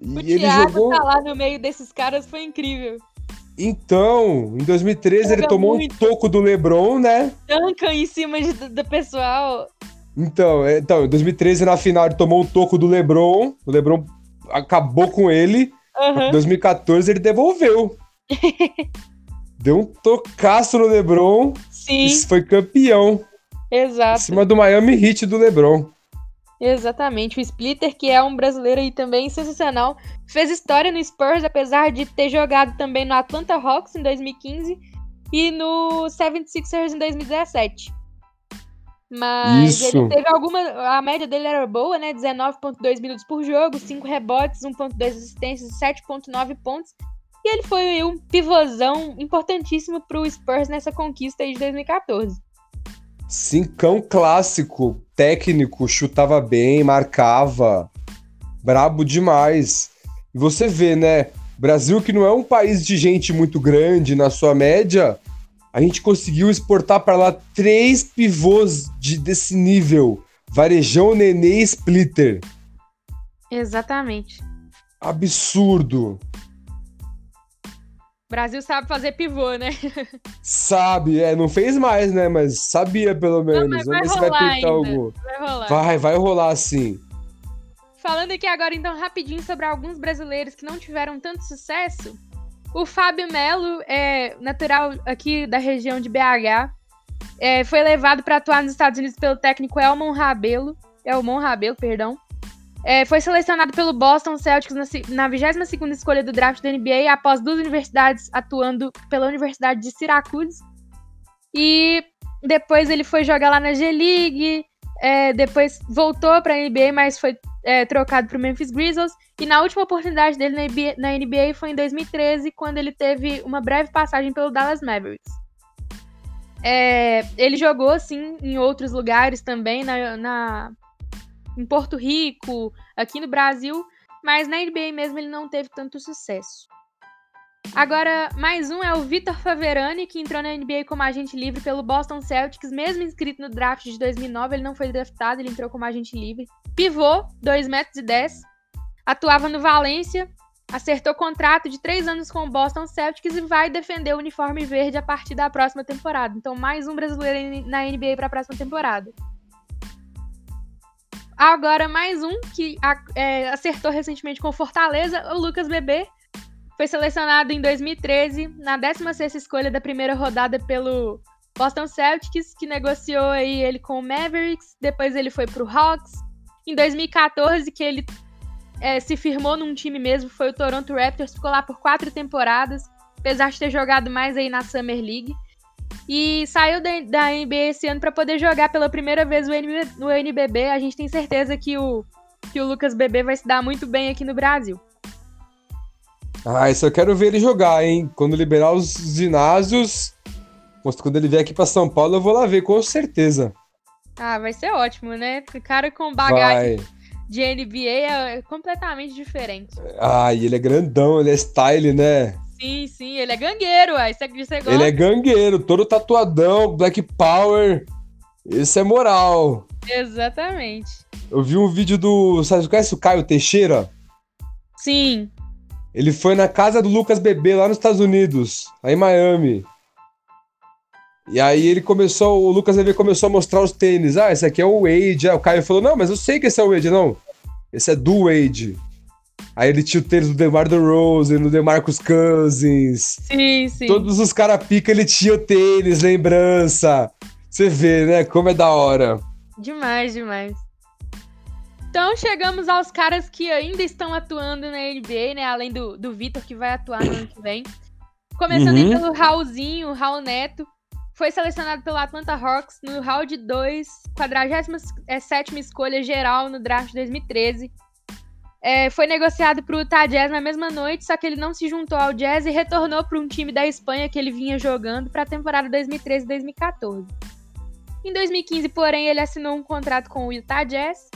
o ele Thiago jogou. tá lá no meio desses caras foi incrível. Então, em 2013 ele Joga tomou muito. um toco do LeBron, né? Duncan em cima de- do, pessoal. Então, é, então, em 2013 na final ele tomou um toco do LeBron, o LeBron acabou com ele. Aham. Em 2014 ele devolveu. Deu um tocaço no LeBron Sim, e foi campeão. Em exato. cima do Miami Heat do LeBron. Exatamente. O Splitter, que é um brasileiro aí também sensacional, fez história no Spurs, apesar de ter jogado também no Atlanta Hawks em 2015 e no 76ers em 2017. Mas Isso. ele teve alguma. A média dele era boa, né? 19,2 minutos por jogo, 5 rebotes, 1,2 assistências, 7,9 pontos. E ele foi um pivôzão importantíssimo pro Spurs nessa conquista aí de 2014. Cincão clássico, técnico, chutava bem, marcava. Brabo demais. E você vê, né? Brasil, que não é um país de gente muito grande na sua média, a gente conseguiu exportar para lá três pivôs de, desse nível: Varejão, Nenê e Splitter. Exatamente. Absurdo. Brasil sabe fazer pivô, né? Sabe, é, não fez mais, né? Mas sabia pelo menos. Vamos vai ver se vai rolar pintar ainda. algum. Vai rolar. Vai, vai rolar sim. Falando aqui agora, então, rapidinho sobre alguns brasileiros que não tiveram tanto sucesso. O Fábio Melo, é natural aqui da região de BH, é, foi levado para atuar nos Estados Unidos pelo técnico Elmon Rabelo. Elmon Rabelo, perdão. É, foi selecionado pelo Boston Celtics na, na 22ª escolha do draft da NBA, após duas universidades atuando pela Universidade de Syracuse. E depois ele foi jogar lá na G-League, é, depois voltou para a NBA, mas foi é, trocado para o Memphis Grizzlies. E na última oportunidade dele na NBA, na NBA foi em 2013, quando ele teve uma breve passagem pelo Dallas Mavericks. É, ele jogou, assim, em outros lugares também, na, na- em Porto Rico, aqui no Brasil, mas na NBA mesmo ele não teve tanto sucesso. Agora, mais um é o Vitor Faverani, que entrou na NBA como agente livre pelo Boston Celtics, mesmo inscrito no draft de 2009, ele não foi draftado, ele entrou como agente livre. Pivô, 2 metros 10, atuava no Valência, acertou contrato de 3 anos com o Boston Celtics e vai defender o uniforme verde a partir da próxima temporada. Então, mais um brasileiro na NBA para a próxima temporada. Agora, mais um que é, acertou recentemente com o Fortaleza, o Lucas Bebê. Foi selecionado em 2013, na 16ª escolha da primeira rodada pelo Boston Celtics, que negociou aí ele com o Mavericks, depois ele foi pro Hawks. Em 2014, que ele é, se firmou num time mesmo, foi o Toronto Raptors, ficou lá por quatro temporadas, apesar de ter jogado mais aí na Summer League. E saiu da, da NBA esse ano para poder jogar pela primeira vez o NB no NBB. A gente tem certeza que o, que o Lucas Bebê vai se dar muito bem aqui no Brasil. Ah, isso eu quero ver ele jogar, hein? Quando liberar os ginásios, quando ele vier aqui pra São Paulo, eu vou lá ver, com certeza. Ah, vai ser ótimo, né? Porque o cara com bagagem Vai. de NBA é completamente diferente. Ah, e ele é grandão, ele é style, né? Sim, sim, ele é gangueiro, ué. Você, você gosta? Ele é gangueiro, todo tatuadão, Black Power. Esse é moral. Exatamente. Eu vi um vídeo do. Sabe, conhece o Caio Teixeira? Sim. Ele foi na casa do Lucas Bebê lá nos Estados Unidos, lá em Miami. E aí ele começou, o Lucas Bebê começou a mostrar os tênis. Ah, esse aqui é o Wade. Ah, o Caio falou: Não, mas eu sei que esse é o Wade, não. Esse é do Wade. Aí ele tinha o tênis do DeMar DeRozan, do DeMarcus Cousins. Sim, sim. Todos os cara pica, ele tinha o tênis, lembrança. Você vê, né? Como é da hora. Demais, demais. Então chegamos aos caras que ainda estão atuando na NBA, né? Além do, do Vitor, que vai atuar no ano que vem. Começando aí Uhum. pelo Raulzinho, o Raul Neto. Foi selecionado pelo Atlanta Hawks no round 2, 47 escolha geral no draft de 2013. É, foi negociado para o Utah Jazz na mesma noite, só que ele não se juntou ao Jazz e retornou para um time da Espanha que ele vinha jogando para a temporada 2013-2014. Em 2015, porém, ele assinou um contrato com o Utah Jazz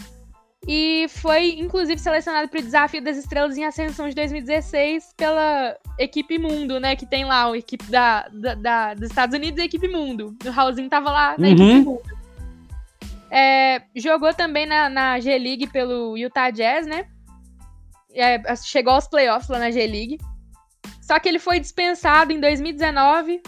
e foi, inclusive, selecionado para o Desafio das Estrelas em Ascensão de 2016 pela equipe Mundo, né? Que tem lá a equipe da, da, da dos Estados Unidos e a equipe Mundo. O Raulzinho tava lá na uhum. equipe Mundo. É, jogou também na, na G-League pelo Utah Jazz, né? É, chegou aos playoffs lá na G-League. Só que ele foi dispensado em 2019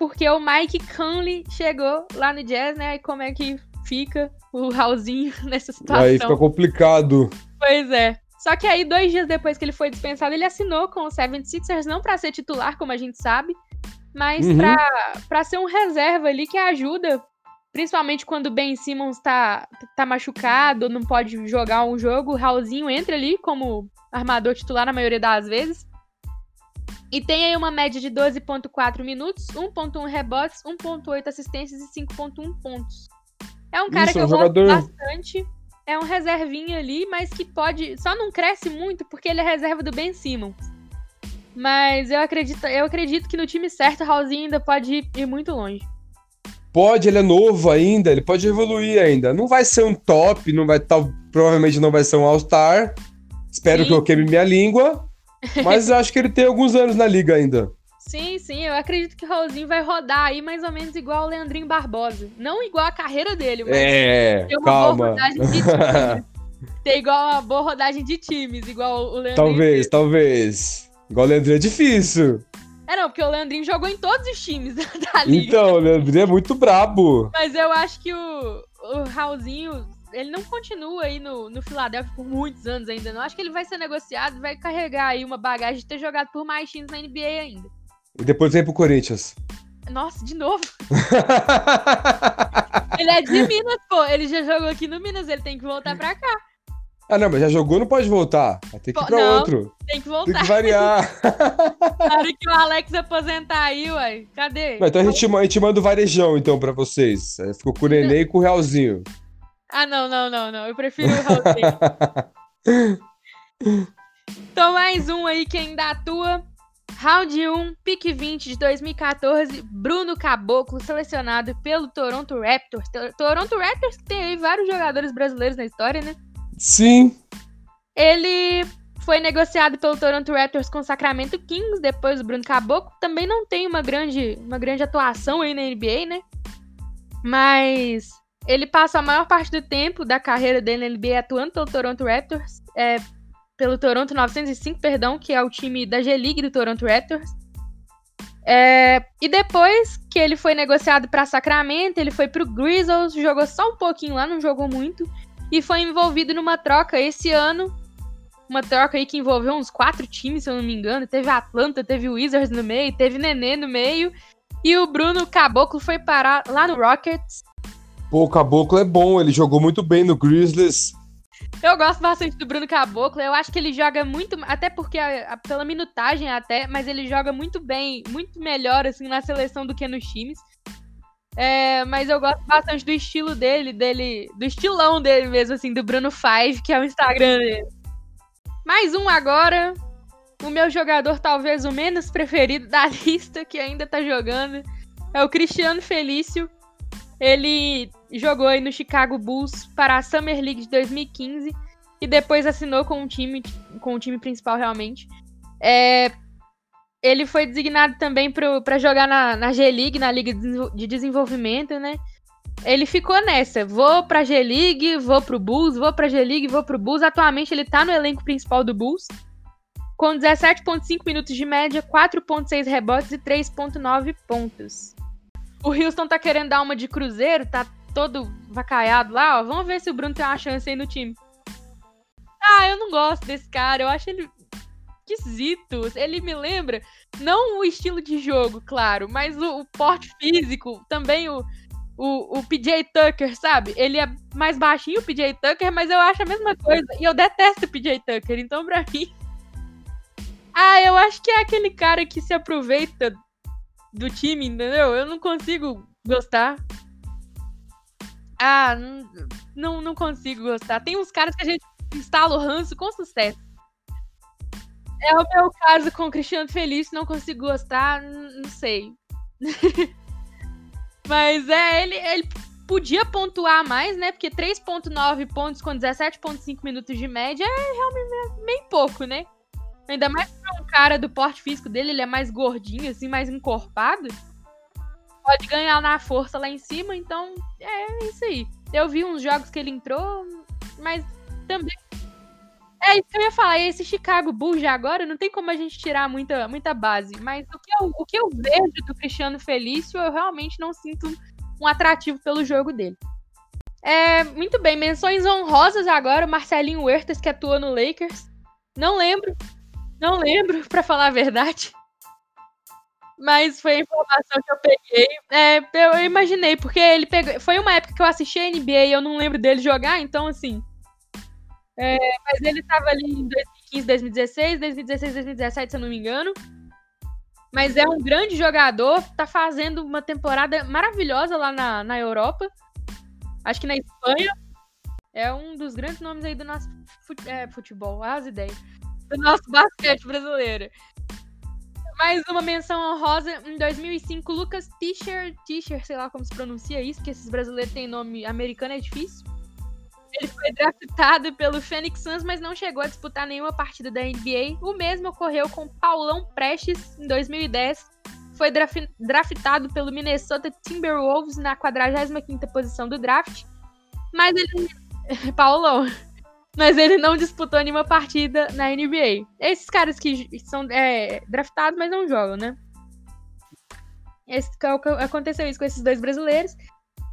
porque o Mike Conley chegou lá no Jazz, né? E como é que fica o Raulzinho nessa situação? Aí fica complicado. Pois é. Só que aí, dois dias depois que ele foi dispensado, ele assinou com o 76ers, não para ser titular, como a gente sabe, mas uhum. para ser um reserva ali que ajuda, principalmente quando o Ben Simmons tá, tá machucado, não pode jogar um jogo, o Raulzinho entra ali como armador titular na maioria das vezes. E tem aí uma média de 12,4 minutos, 1,1 rebotes, 1,8 assistências e 5,1 pontos. É um cara Isso, que eu um jogador... gosto bastante. É um reservinho ali, mas que pode. Só não cresce muito porque ele é reserva do Ben Simmons. Mas eu acredito, eu acredito que no time certo o Raulzinho ainda pode ir, ir muito longe. Pode, ele é novo ainda, ele pode evoluir ainda. Não vai ser um top, não vai tal, provavelmente não vai ser um All-Star. Espero Sim. que eu queime minha língua, mas eu acho que ele tem alguns anos na liga ainda. Sim, sim, eu acredito que o Raulzinho vai rodar aí mais ou menos igual o Leandrinho Barbosa. Não igual a carreira dele, mas é, ter uma calma. boa rodagem de times. ter igual uma boa rodagem de times, igual o Leandrinho. Talvez, talvez. Igual o Leandrinho é difícil. É, não, porque o Leandrinho jogou em todos os times da liga. Então, o Leandrinho é muito brabo. Mas eu acho que o, o Raulzinho ele não continua aí no, no Philadelphia por muitos anos ainda, não. Acho que ele vai ser negociado e vai carregar aí uma bagagem de ter jogado por mais times na NBA ainda. E depois vem pro Corinthians. Nossa, de novo? ele é de Minas, pô. Ele já jogou aqui no Minas, ele tem que voltar pra cá. Ah, não, mas já jogou, não pode voltar. Vai ter que ir pra não, outro. Tem que voltar. Tem que variar. Hora que o Alex aposentar aí, uai. Cadê? Não, então a gente, a gente manda o varejão, então, pra vocês. Ficou com o Nenê e com o Realzinho. Ah, não, não, não, não. Eu prefiro o Realzinho. então, mais um aí que ainda atua. Round 1, pick 20 de 2014, Bruno Caboclo, selecionado pelo Toronto Raptors. Toronto Raptors que tem aí vários jogadores brasileiros na história, né? Sim. Ele foi negociado pelo Toronto Raptors com o Sacramento Kings, depois do Bruno Caboclo. Também não tem uma grande, uma grande atuação aí na NBA, né? Mas ele passa a maior parte do tempo da carreira dele na NBA atuando pelo Toronto Raptors. É, pelo Toronto 905, perdão, que é o time da G-League do Toronto Raptors. É, e depois que ele foi negociado para Sacramento, ele foi para o Grizzlies, jogou só um pouquinho lá, não jogou muito, e foi envolvido numa troca esse ano. Uma troca aí que envolveu uns quatro times, se eu não me engano. Teve Atlanta, teve o Wizards no meio, teve Nenê no meio. E o Bruno Caboclo foi parar lá no Rockets. Pô, o Caboclo é bom, ele jogou muito bem no Grizzlies. Eu gosto bastante do Bruno Caboclo. Eu acho que ele joga muito, até porque a, a, pela minutagem até, mas ele joga muito bem, muito melhor assim na seleção do que nos times. É, mas eu gosto bastante do estilo dele, dele, do estilão dele mesmo, assim, do Bruno Five, que é o Instagram dele. Mais um agora. O meu jogador, talvez o menos preferido da lista, que ainda tá jogando, é o Cristiano Felício. Ele jogou aí no Chicago Bulls para a Summer League de 2015 e depois assinou com o time, com o time principal realmente. É, ele foi designado também para jogar na, na G-League, na Liga de Desenvolvimento, né? Ele ficou nessa, vou pra G-League, vou pro Bulls, vou pra G-League, vou pro Bulls. Atualmente ele tá no elenco principal do Bulls, com 17.5 minutos de média, 4.6 rebotes e 3.9 pontos. O Houston tá querendo dar uma de cruzeiro, tá todo vacaiado lá, ó. Vamos ver se o Bruno tem uma chance aí no time. Ah, eu não gosto desse cara. Eu acho ele Ele me lembra, não o estilo de jogo, claro, mas o, o porte físico, também o, o, o PJ Tucker, sabe? Ele é mais baixinho, o PJ Tucker, mas eu acho a mesma coisa. E eu detesto o PJ Tucker, então pra mim. Ah, eu acho que é aquele cara que se aproveita do time, entendeu? Eu não consigo gostar. Ah, não, não consigo gostar. Tem uns caras que a gente instala o ranço com sucesso. É o meu caso com o Cristiano Feliz, não consigo gostar, não sei. Mas é, ele, ele podia pontuar mais, né? Porque 3.9 pontos com 17.5 minutos de média é realmente bem pouco, né? Ainda mais pra um cara do porte físico dele, ele é mais gordinho, assim, mais encorpado. Pode ganhar na força lá em cima, então é isso aí. Eu vi uns jogos que ele entrou, mas também. É isso que eu ia falar. Esse Chicago Bulls já agora não tem como a gente tirar muita, muita base. Mas o que, eu, o que eu vejo do Cristiano Felício, eu realmente não sinto um atrativo pelo jogo dele. É, muito bem, menções honrosas agora, o Marcelinho Huertas, que atua no Lakers. Não lembro, não lembro, para falar a verdade. Mas foi a informação que eu peguei. É, eu imaginei, porque ele pegou. Foi uma época que eu assisti a NBA e eu não lembro dele jogar, então assim. É, mas ele tava ali em 2015, 2016, 2016, 2017, se eu não me engano. Mas é um grande jogador, tá fazendo uma temporada maravilhosa lá na, na Europa. Acho que na Espanha. É um dos grandes nomes aí do nosso fute é, futebol, as ideias. Do nosso basquete brasileiro. Mais uma menção honrosa. Em 2005, Lucas Tischer, Tischer, sei lá como se pronuncia isso, que esses brasileiros têm nome americano, é difícil. Ele foi draftado pelo Phoenix Suns, mas não chegou a disputar nenhuma partida da NBA. O mesmo ocorreu com Paulão Prestes em 2010. Foi draftado pelo Minnesota Timberwolves na 45ª posição do draft. Mas ele... Paulão. Mas ele não disputou nenhuma partida na NBA. Esses caras que são é, draftados, mas não jogam, né? Esse, aconteceu isso com esses dois brasileiros.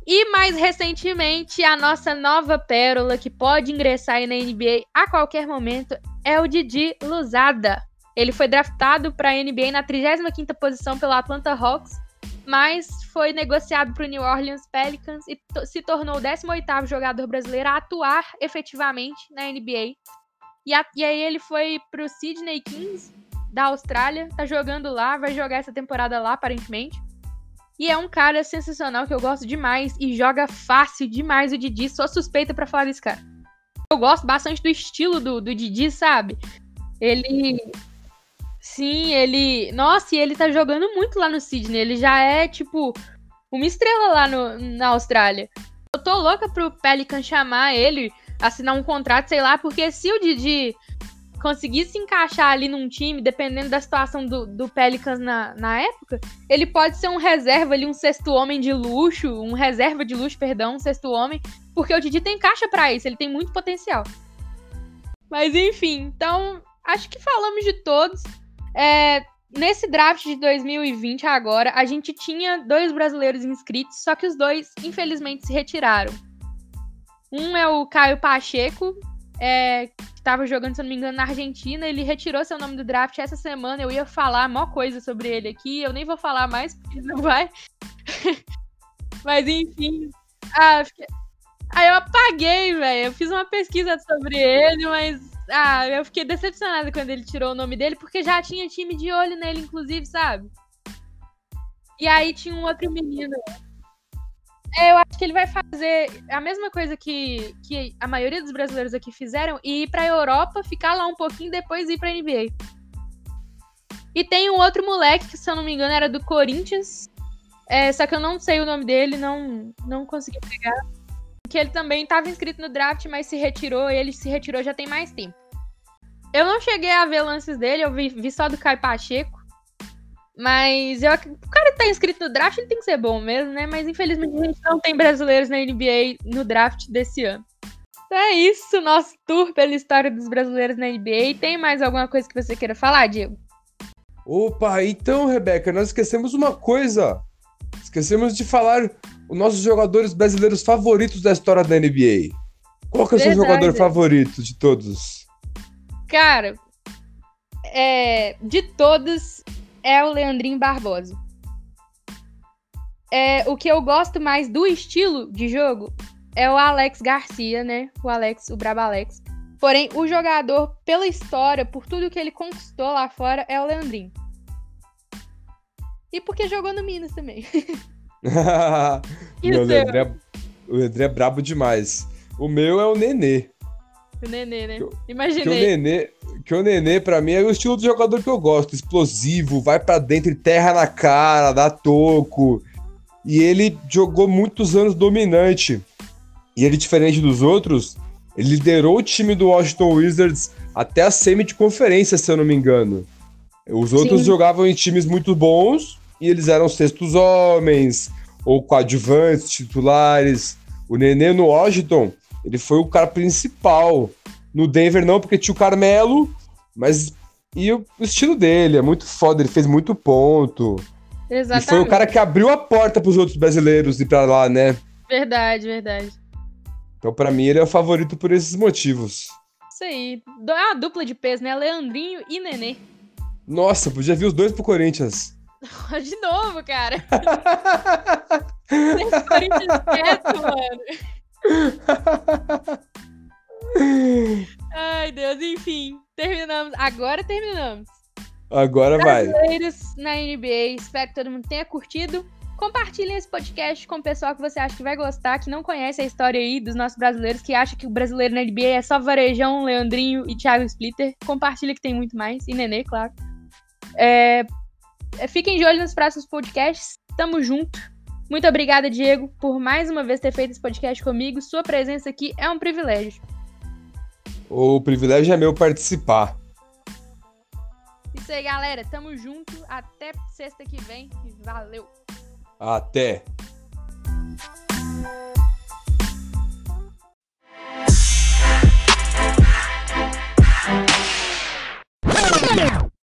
E mais recentemente, a nossa nova pérola que pode ingressar aí na NBA a qualquer momento é o Didi Luzada. Ele foi draftado para a NBA na 35ª posição pelo Atlanta Hawks, mas foi negociado para o New Orleans Pelicans e se tornou o 18º jogador brasileiro a atuar efetivamente na NBA. E, e aí ele foi para o Sydney Kings da Austrália, tá jogando lá, vai jogar essa temporada lá aparentemente. E é um cara sensacional que eu gosto demais e joga fácil demais o Didi. Sou suspeita para falar desse cara. Eu gosto bastante do estilo do, do Didi, sabe? Ele. Sim, ele. Nossa, e ele tá jogando muito lá no Sydney. Ele já é, tipo, uma estrela lá no, na Austrália. Eu tô louca pro Pelican chamar ele, assinar um contrato, sei lá, porque se o Didi conseguir se encaixar ali num time, dependendo da situação do, do Pelicans na, na época, ele pode ser um reserva ali, um sexto homem de luxo, um reserva de luxo, perdão, um sexto homem, porque o Didi tem caixa para isso, ele tem muito potencial. Mas enfim, então acho que falamos de todos. É, nesse draft de 2020 agora, a gente tinha dois brasileiros inscritos, só que os dois infelizmente se retiraram. Um é o Caio Pacheco, é, estava jogando, se não me engano, na Argentina. Ele retirou seu nome do draft essa semana. Eu ia falar maior coisa sobre ele aqui. Eu nem vou falar mais, porque não vai. Mas enfim. Ah, fiquei... ah, eu apaguei, velho. Eu fiz uma pesquisa sobre ele, mas. Ah, eu fiquei decepcionada quando ele tirou o nome dele, porque já tinha time de olho nele, inclusive, sabe? E aí tinha um outro menino é, eu acho que ele vai fazer a mesma coisa que, que a maioria dos brasileiros aqui fizeram e ir pra Europa, ficar lá um pouquinho depois ir pra NBA. E tem um outro moleque que, se eu não me engano, era do Corinthians. É, só que eu não sei o nome dele, não, não consegui pegar. Que ele também estava inscrito no draft, mas se retirou. ele se retirou já tem mais tempo. Eu não cheguei a ver lances dele, eu vi, vi só do Caio Pacheco. Mas eu, o cara que tá inscrito no draft, ele tem que ser bom mesmo, né? Mas infelizmente a gente não tem brasileiros na NBA no draft desse ano. Então é isso, nosso tour pela história dos brasileiros na NBA. Tem mais alguma coisa que você queira falar, Diego? Opa, então, Rebeca, nós esquecemos uma coisa. Esquecemos de falar os nossos jogadores brasileiros favoritos da história da NBA. Qual que é o seu jogador favorito de todos? Cara, é, de todos, é o Leandrinho Barbosa. É, o que eu gosto mais do estilo de jogo é o Alex Garcia, né? O Alex, o Brabo Alex. Porém, o jogador, pela história, por tudo que ele conquistou lá fora, é o Leandrinho. E porque jogou no Minas também. e o, o, Leandré, é, o é brabo demais. O meu é o Nenê. O Nenê, né? Imaginei. Que o Nenê, que o Nenê, pra mim, é o estilo do jogador que eu gosto. Explosivo, vai para dentro terra na cara, dá toco. e ele jogou muitos anos dominante. E ele, diferente dos outros, ele liderou o time do Washington Wizards até a semi de conferência, se eu não me engano. Os outros Sim. jogavam em times muito bons e eles eram sextos homens ou coadjuvantes, titulares. O Nenê no Washington, ele foi o cara principal. No Denver não, porque tinha o Carmelo, mas e o estilo dele é muito foda, ele fez muito ponto. Exatamente. E foi o cara que abriu a porta para os outros brasileiros ir para lá, né? Verdade, verdade. Então, para mim, ele é o favorito por esses motivos. Isso aí. É uma dupla de peso, né? Leandrinho e Nenê. Nossa, podia vir os dois pro Corinthians. De novo, cara. Corinthians quieto, mano. Ai, Deus, enfim. Terminamos. Agora terminamos. Agora vai. Brasileiros na NBA. Espero que todo mundo tenha curtido. Compartilhem esse podcast com o pessoal que você acha que vai gostar, que não conhece a história aí dos nossos brasileiros, que acha que o brasileiro na NBA é só Varejão, Leandrinho e Thiago Splitter. Compartilha que tem muito mais. E Nenê, claro. É... é fiquem de olho nos próximos podcasts. Tamo junto. Muito obrigada, Diego, por mais uma vez ter feito esse podcast comigo. Sua presença aqui é um privilégio. O privilégio é meu participar. Isso aí, galera. Tamo junto. Até sexta que vem. Valeu. Até.